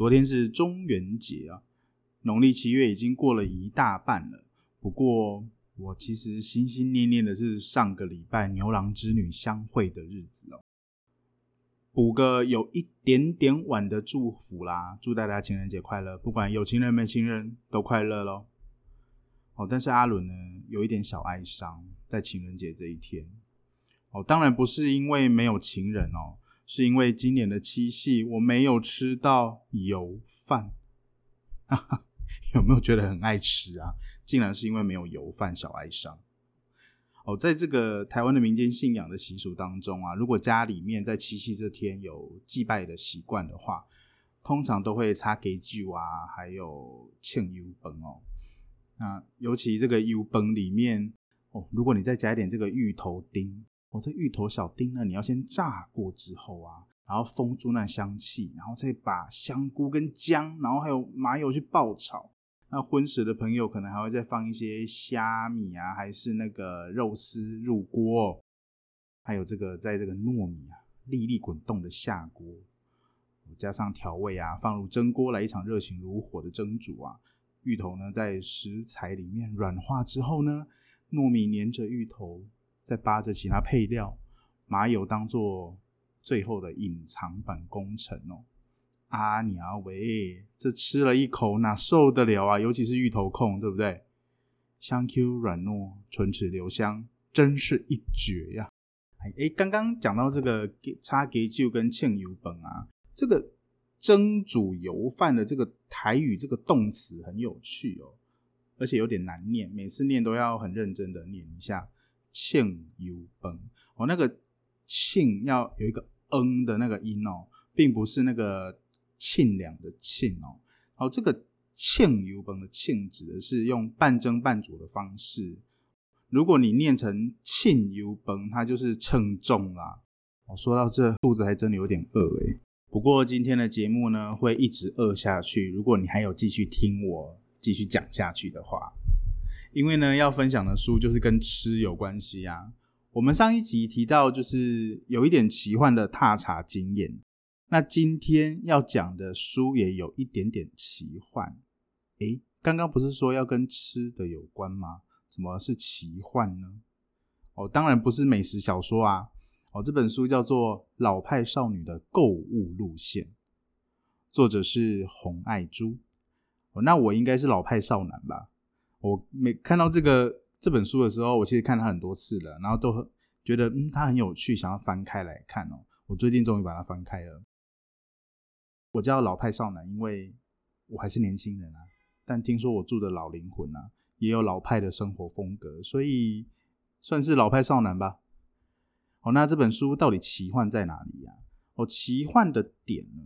昨天是中元节啊，农历七月已经过了一大半了。不过，我其实心心念念的是上个礼拜牛郎织女相会的日子哦。补个有一点点晚的祝福啦，祝大家情人节快乐，不管有情人没情人都快乐喽。哦，但是阿伦呢，有一点小哀伤，在情人节这一天。哦，当然不是因为没有情人哦。是因为今年的七夕我没有吃到油饭，有没有觉得很爱吃啊？竟然是因为没有油饭，小哀伤。哦，在这个台湾的民间信仰的习俗当中啊，如果家里面在七夕这天有祭拜的习惯的话，通常都会插给酒啊，还有庆油崩哦。那尤其这个油崩里面哦，如果你再加一点这个芋头丁。我这芋头小丁呢，你要先炸过之后啊，然后封住那香气，然后再把香菇跟姜，然后还有麻油去爆炒。那荤食的朋友可能还会再放一些虾米啊，还是那个肉丝入锅，还有这个在这个糯米啊粒粒滚动的下锅，加上调味啊，放入蒸锅来一场热情如火的蒸煮啊。芋头呢在食材里面软化之后呢，糯米粘着芋头。再扒着其他配料，麻油当做最后的隐藏版工程哦。阿娘喂，这吃了一口哪受得了啊？尤其是芋头控，对不对？香 Q 软糯，唇齿留香，真是一绝呀！哎哎，刚刚讲到这个叉给就跟庆油本啊，这个蒸煮油饭的这个台语这个动词很有趣哦，而且有点难念，每次念都要很认真的念一下。庆油崩哦，那个庆要有一个嗯的那个音哦，并不是那个沁凉的沁哦。好，这个庆油崩的庆指的是用半蒸半煮的方式。如果你念成庆油崩，它就是称重啦。我说到这，肚子还真的有点饿诶。不过今天的节目呢，会一直饿下去。如果你还有继续听我继续讲下去的话。因为呢，要分享的书就是跟吃有关系啊。我们上一集提到，就是有一点奇幻的踏茶经验。那今天要讲的书也有一点点奇幻。诶，刚刚不是说要跟吃的有关吗？怎么是奇幻呢？哦，当然不是美食小说啊。哦，这本书叫做《老派少女的购物路线》，作者是洪爱珠。哦，那我应该是老派少男吧？我每看到这个这本书的时候，我其实看它很多次了，然后都觉得嗯，它很有趣，想要翻开来看哦。我最近终于把它翻开了。我叫老派少男，因为我还是年轻人啊。但听说我住的老灵魂啊，也有老派的生活风格，所以算是老派少男吧。哦，那这本书到底奇幻在哪里呀？哦，奇幻的点呢，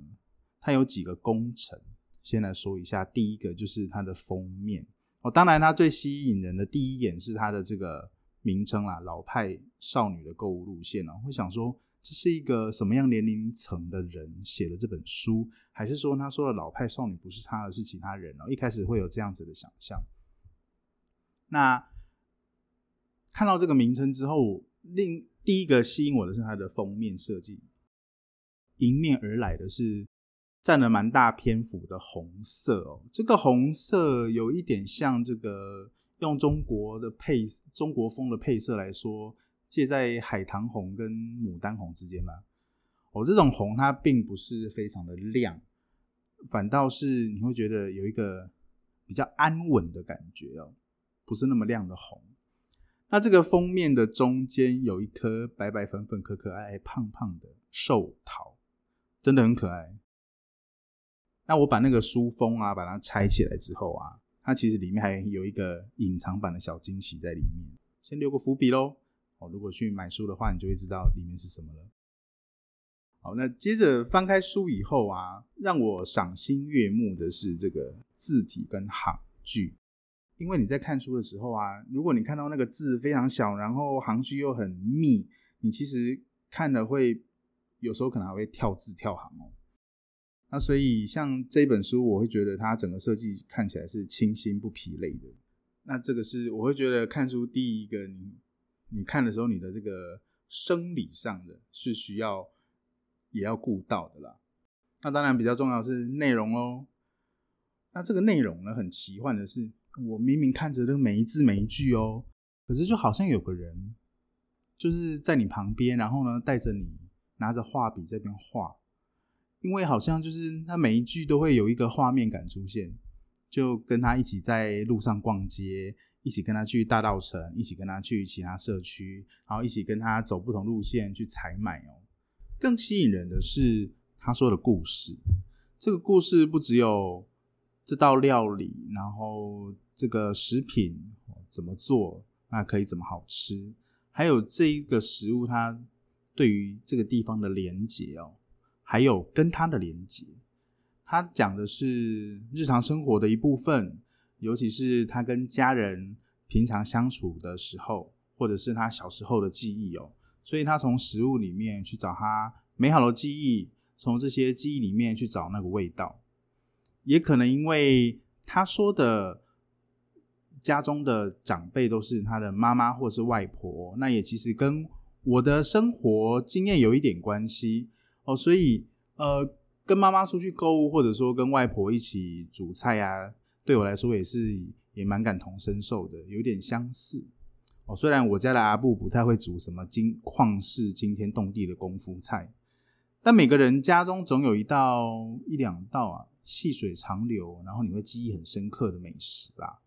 它有几个工程。先来说一下，第一个就是它的封面。哦，当然，它最吸引人的第一眼是它的这个名称啦，“老派少女的购物路线”哦，会想说这是一个什么样年龄层的人写的这本书，还是说他说的老派少女不是他，而是其他人哦？一开始会有这样子的想象。那看到这个名称之后，另第一个吸引我的是它的封面设计，迎面而来的是。占了蛮大篇幅的红色哦，这个红色有一点像这个用中国的配中国风的配色来说，介在海棠红跟牡丹红之间吧。哦，这种红它并不是非常的亮，反倒是你会觉得有一个比较安稳的感觉哦，不是那么亮的红。那这个封面的中间有一颗白白粉粉、可可爱爱、胖胖的寿桃，真的很可爱。那我把那个书封啊，把它拆起来之后啊，它其实里面还有一个隐藏版的小惊喜在里面，先留个伏笔喽。哦，如果去买书的话，你就会知道里面是什么了。好，那接着翻开书以后啊，让我赏心悦目的是这个字体跟行距。因为你在看书的时候啊，如果你看到那个字非常小，然后行距又很密，你其实看了会有时候可能还会跳字跳行哦。那所以像这本书，我会觉得它整个设计看起来是清新不疲累的。那这个是我会觉得看书第一个，你你看的时候，你的这个生理上的是需要也要顾到的啦。那当然比较重要是内容哦。那这个内容呢，很奇幻的是。我明明看着这个每一字每一句哦，可是就好像有个人就是在你旁边，然后呢带着你拿着画笔这边画，因为好像就是他每一句都会有一个画面感出现，就跟他一起在路上逛街，一起跟他去大道城，一起跟他去其他社区，然后一起跟他走不同路线去采买哦。更吸引人的是他说的故事，这个故事不只有这道料理，然后。这个食品怎么做？那可以怎么好吃？还有这一个食物，它对于这个地方的连结哦，还有跟他的连接，他讲的是日常生活的一部分，尤其是他跟家人平常相处的时候，或者是他小时候的记忆哦。所以他从食物里面去找他美好的记忆，从这些记忆里面去找那个味道，也可能因为他说的。家中的长辈都是他的妈妈或是外婆，那也其实跟我的生活经验有一点关系哦，所以呃，跟妈妈出去购物，或者说跟外婆一起煮菜啊，对我来说也是也蛮感同身受的，有点相似哦。虽然我家的阿布不太会煮什么惊旷世惊天动地的功夫菜，但每个人家中总有一道一两道啊，细水长流，然后你会记忆很深刻的美食吧。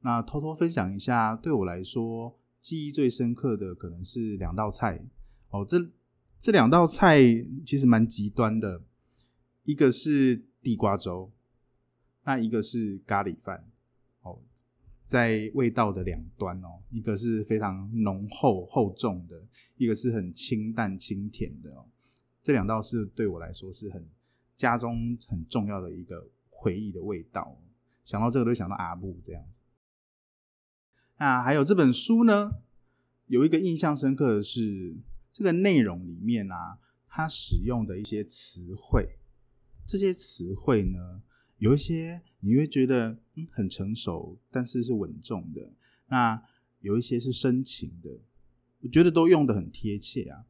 那偷偷分享一下，对我来说记忆最深刻的可能是两道菜哦。这这两道菜其实蛮极端的，一个是地瓜粥，那一个是咖喱饭哦。在味道的两端哦，一个是非常浓厚厚重的，一个是很清淡清甜的哦。这两道是对我来说是很家中很重要的一个回忆的味道。想到这个，都想到阿布这样子。那还有这本书呢，有一个印象深刻的是，这个内容里面啊，它使用的一些词汇，这些词汇呢，有一些你会觉得嗯很成熟，但是是稳重的；那有一些是深情的，我觉得都用的很贴切啊。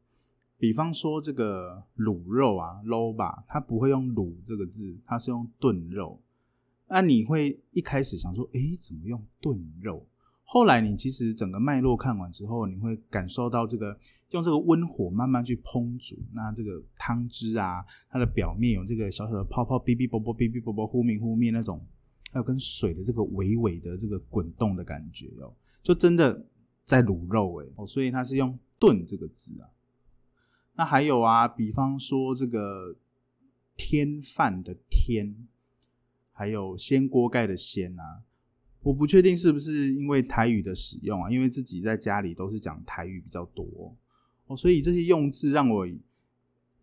比方说这个卤肉啊，low 吧，它不会用卤这个字，它是用炖肉。那你会一开始想说，诶，怎么用炖肉？后来你其实整个脉络看完之后，你会感受到这个用这个温火慢慢去烹煮，那这个汤汁啊，它的表面有这个小小的泡泡，哔哔啵啵，哔哔啵啵，忽明忽灭那种，还有跟水的这个微微的这个滚动的感觉哦，就真的在卤肉哎哦，所以它是用炖这个字啊。那还有啊，比方说这个天饭的天，还有掀锅盖的掀啊。我不确定是不是因为台语的使用啊，因为自己在家里都是讲台语比较多哦，所以这些用字让我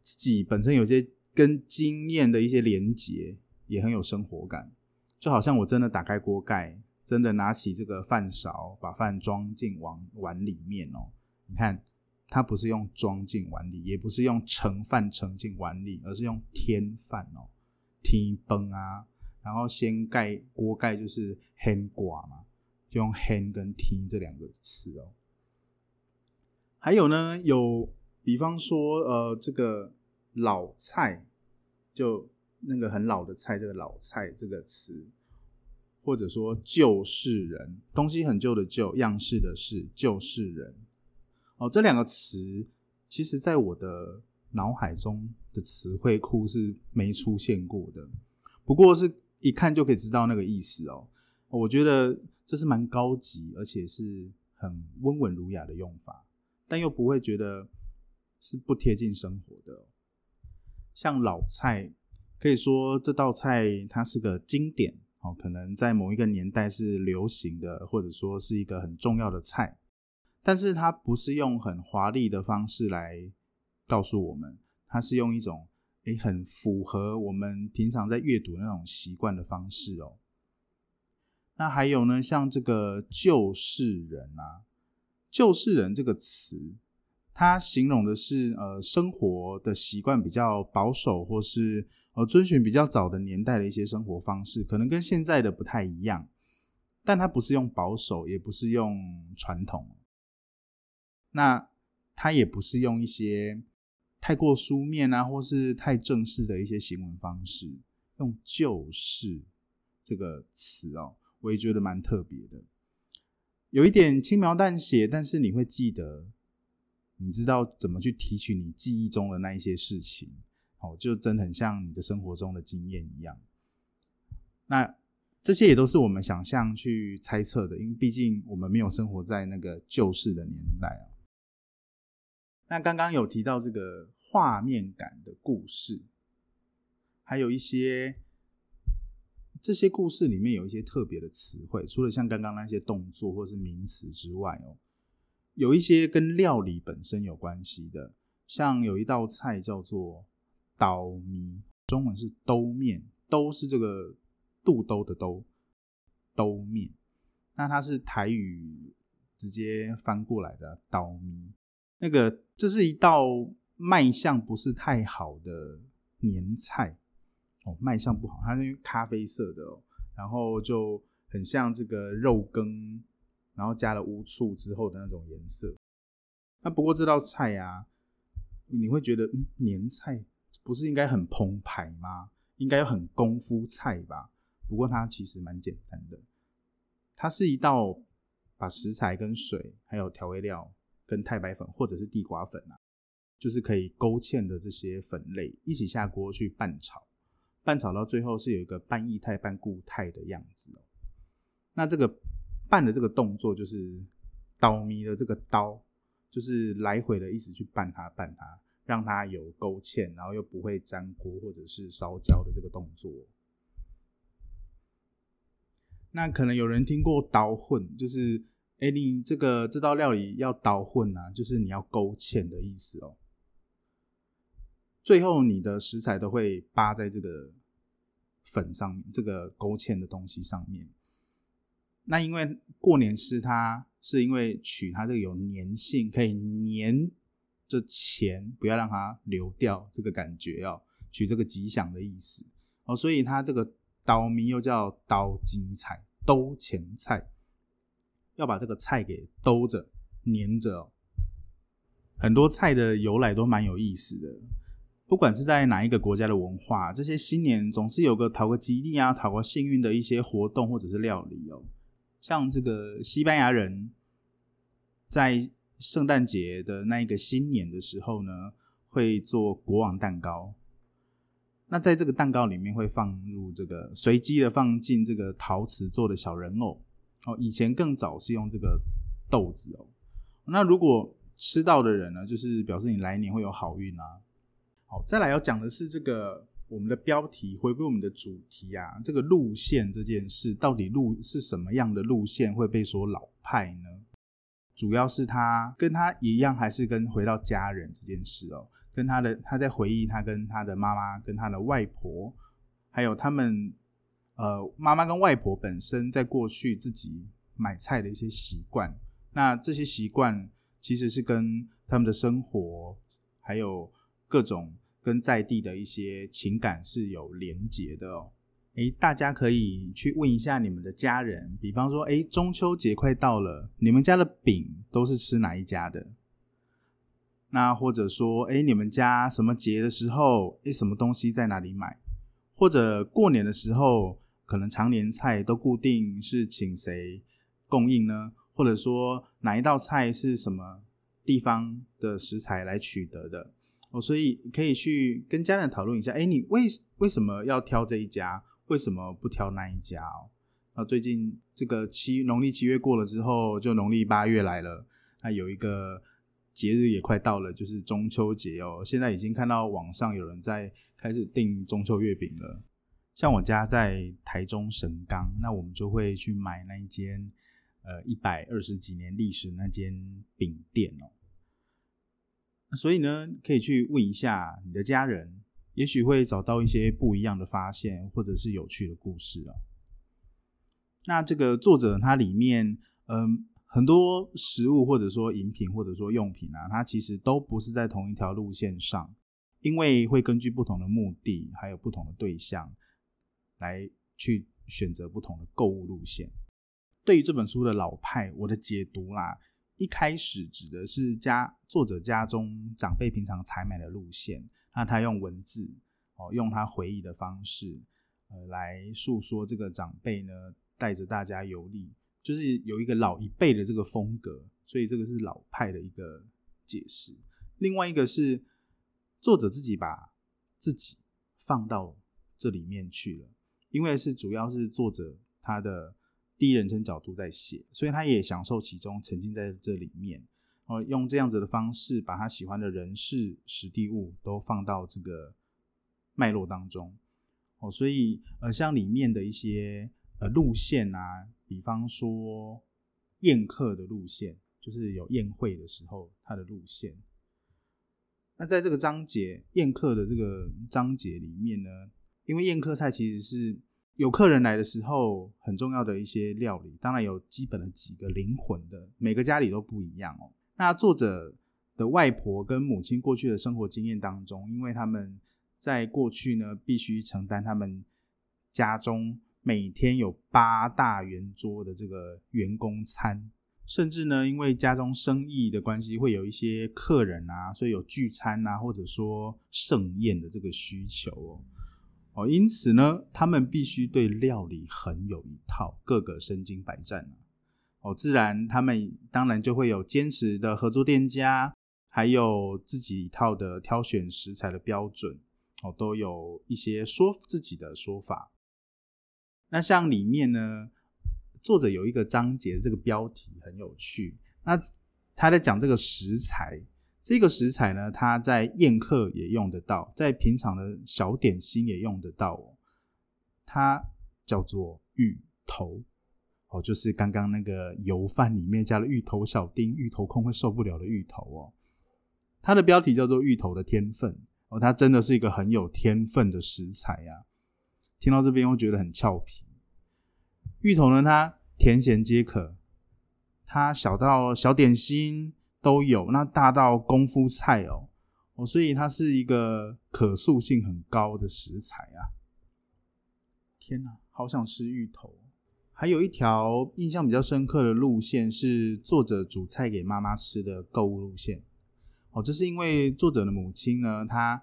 自己本身有些跟经验的一些连结，也很有生活感，就好像我真的打开锅盖，真的拿起这个饭勺，把饭装进碗碗里面哦。你看，它不是用装进碗里，也不是用盛饭盛进碗里，而是用添饭哦，添崩啊。然后先盖锅盖就是 hen 寡嘛，就用 hen 跟 t 这两个词哦。还有呢，有比方说呃这个老菜，就那个很老的菜，这个老菜这个词，或者说旧世人，东西很旧的旧，样式的是旧世人哦。这两个词，其实在我的脑海中的词汇库是没出现过的，不过是。一看就可以知道那个意思哦，我觉得这是蛮高级，而且是很温文儒雅的用法，但又不会觉得是不贴近生活的。像老菜，可以说这道菜它是个经典哦，可能在某一个年代是流行的，或者说是一个很重要的菜，但是它不是用很华丽的方式来告诉我们，它是用一种诶很符合我们平常在阅读那种习惯的方式哦。那还有呢，像这个旧世人啊，旧世人这个词，它形容的是呃生活的习惯比较保守，或是呃遵循比较早的年代的一些生活方式，可能跟现在的不太一样。但它不是用保守，也不是用传统，那它也不是用一些太过书面啊，或是太正式的一些行文方式，用旧式这个词哦，我也觉得蛮特别的，有一点轻描淡写，但是你会记得，你知道怎么去提取你记忆中的那一些事情，哦，就真的很像你的生活中的经验一样，那。这些也都是我们想象去猜测的，因为毕竟我们没有生活在那个旧式的年代啊。那刚刚有提到这个画面感的故事，还有一些这些故事里面有一些特别的词汇，除了像刚刚那些动作或是名词之外哦，有一些跟料理本身有关系的，像有一道菜叫做刀米，中文是兜面，兜是这个。肚兜的兜兜面，那它是台语直接翻过来的刀咪。那个这是一道卖相不是太好的年菜哦，卖相不好，它是咖啡色的哦，然后就很像这个肉羹，然后加了乌醋之后的那种颜色。那不过这道菜呀，你会觉得嗯，年菜不是应该很澎湃吗？应该有很功夫菜吧？不过它其实蛮简单的，它是一道把食材跟水还有调味料跟太白粉或者是地瓜粉啊，就是可以勾芡的这些粉类一起下锅去拌炒，拌炒到最后是有一个半液态半固态的样子哦。那这个拌的这个动作就是刀咪的这个刀，就是来回的一直去拌它拌它，让它有勾芡，然后又不会粘锅或者是烧焦的这个动作。那可能有人听过刀混，就是哎，你这个这道料理要刀混啊，就是你要勾芡的意思哦。最后你的食材都会扒在这个粉上面，这个勾芡的东西上面。那因为过年吃它，是因为取它这个有粘性，可以粘这钱，不要让它流掉，这个感觉要取这个吉祥的意思哦，所以它这个。刀名又叫刀金菜、兜前菜，要把这个菜给兜着、粘着。很多菜的由来都蛮有意思的，不管是在哪一个国家的文化，这些新年总是有个讨个吉利啊、讨个幸运的一些活动或者是料理哦。像这个西班牙人，在圣诞节的那一个新年的时候呢，会做国王蛋糕。那在这个蛋糕里面会放入这个随机的放进这个陶瓷做的小人偶哦，以前更早是用这个豆子哦。那如果吃到的人呢，就是表示你来年会有好运啊。好，再来要讲的是这个我们的标题回归我们的主题啊，这个路线这件事到底路是什么样的路线会被说老派呢？主要是他跟他一样，还是跟回到家人这件事哦。跟他的他在回忆他跟他的妈妈跟他的外婆，还有他们呃妈妈跟外婆本身在过去自己买菜的一些习惯，那这些习惯其实是跟他们的生活还有各种跟在地的一些情感是有连结的哦。诶，大家可以去问一下你们的家人，比方说，诶，中秋节快到了，你们家的饼都是吃哪一家的？那或者说，哎，你们家什么节的时候，哎，什么东西在哪里买？或者过年的时候，可能常年菜都固定是请谁供应呢？或者说哪一道菜是什么地方的食材来取得的？哦，所以可以去跟家人讨论一下，哎，你为为什么要挑这一家？为什么不挑那一家？哦，那最近这个七农历七月过了之后，就农历八月来了，那有一个。节日也快到了，就是中秋节哦。现在已经看到网上有人在开始订中秋月饼了。像我家在台中神冈，那我们就会去买那一间呃一百二十几年历史那间饼店哦。所以呢，可以去问一下你的家人，也许会找到一些不一样的发现，或者是有趣的故事哦。那这个作者他里面，嗯，很多食物或者说饮品或者说用品啊，它其实都不是在同一条路线上，因为会根据不同的目的还有不同的对象来去选择不同的购物路线。对于这本书的老派，我的解读啦。一开始指的是家作者家中长辈平常采买的路线，那他用文字哦，用他回忆的方式，呃，来诉说这个长辈呢带着大家游历，就是有一个老一辈的这个风格，所以这个是老派的一个解释。另外一个是作者自己把自己放到这里面去了，因为是主要是作者他的。第一人称角度在写，所以他也享受其中，沉浸在这里面。哦，用这样子的方式，把他喜欢的人事、实地物都放到这个脉络当中。哦，所以呃，像里面的一些呃路线啊，比方说宴客的路线，就是有宴会的时候他的路线。那在这个章节宴客的这个章节里面呢，因为宴客菜其实是。有客人来的时候，很重要的一些料理，当然有基本的几个灵魂的，每个家里都不一样哦。那作者的外婆跟母亲过去的生活经验当中，因为他们在过去呢，必须承担他们家中每天有八大圆桌的这个员工餐，甚至呢，因为家中生意的关系，会有一些客人啊，所以有聚餐啊，或者说盛宴的这个需求哦。哦，因此呢，他们必须对料理很有一套，个个身经百战哦，自然他们当然就会有坚持的合作店家，还有自己一套的挑选食材的标准哦，都有一些说自己的说法。那像里面呢，作者有一个章节，这个标题很有趣，那他在讲这个食材。这个食材呢，它在宴客也用得到，在平常的小点心也用得到哦。它叫做芋头哦，就是刚刚那个油饭里面加了芋头小丁，芋头控会受不了的芋头哦。它的标题叫做芋头的天分哦，它真的是一个很有天分的食材呀。听到这边，会觉得很俏皮。芋头呢，它甜咸皆可，它小到小点心。都有，那大到功夫菜哦，哦，所以它是一个可塑性很高的食材啊！天哪，好想吃芋头！还有一条印象比较深刻的路线是作者煮菜给妈妈吃的购物路线。哦，这是因为作者的母亲呢，她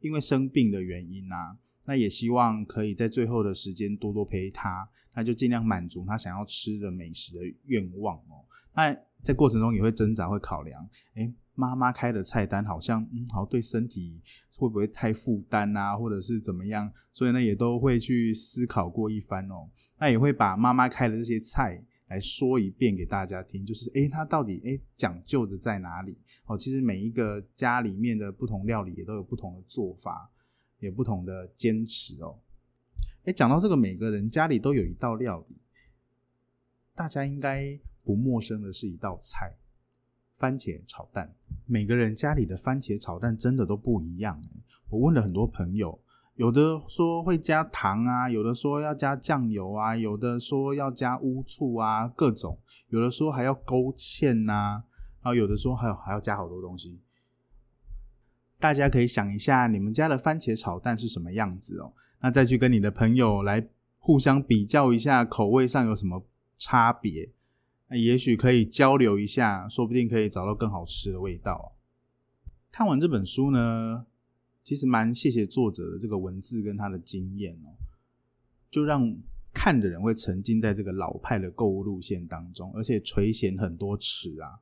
因为生病的原因啊，那也希望可以在最后的时间多多陪她，那就尽量满足她想要吃的美食的愿望哦。那在过程中也会挣扎，会考量，哎，妈妈开的菜单好像，嗯，好对身体会不会太负担啊，或者是怎么样？所以呢，也都会去思考过一番哦。那也会把妈妈开的这些菜来说一遍给大家听，就是哎，它到底哎讲究的在哪里？哦，其实每一个家里面的不同料理也都有不同的做法，有不同的坚持哦。哎，讲到这个，每个人家里都有一道料理，大家应该。不陌生的是一道菜，番茄炒蛋。每个人家里的番茄炒蛋真的都不一样。我问了很多朋友，有的说会加糖啊，有的说要加酱油啊，有的说要加乌醋啊，各种。有的说还要勾芡呐，然后有的说还有还要加好多东西。大家可以想一下，你们家的番茄炒蛋是什么样子哦？那再去跟你的朋友来互相比较一下，口味上有什么差别。那也许可以交流一下，说不定可以找到更好吃的味道。看完这本书呢，其实蛮谢谢作者的这个文字跟他的经验哦，就让看的人会沉浸在这个老派的购物路线当中，而且垂涎很多词啊。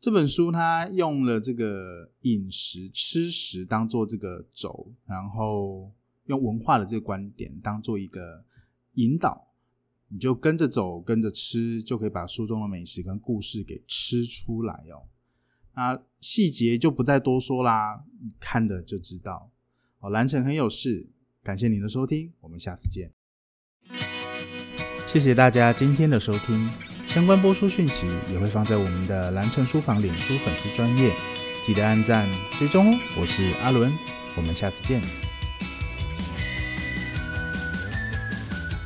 这本书它用了这个饮食吃食当做这个轴，然后用文化的这个观点当做一个引导。你就跟着走，跟着吃，就可以把书中的美食跟故事给吃出来哦。那细节就不再多说啦，你看的就知道。哦，蓝城很有事，感谢您的收听，我们下次见。谢谢大家今天的收听，相关播出讯息也会放在我们的蓝城书房脸书粉丝专页。记得按赞追踪哦。我是阿伦，我们下次见。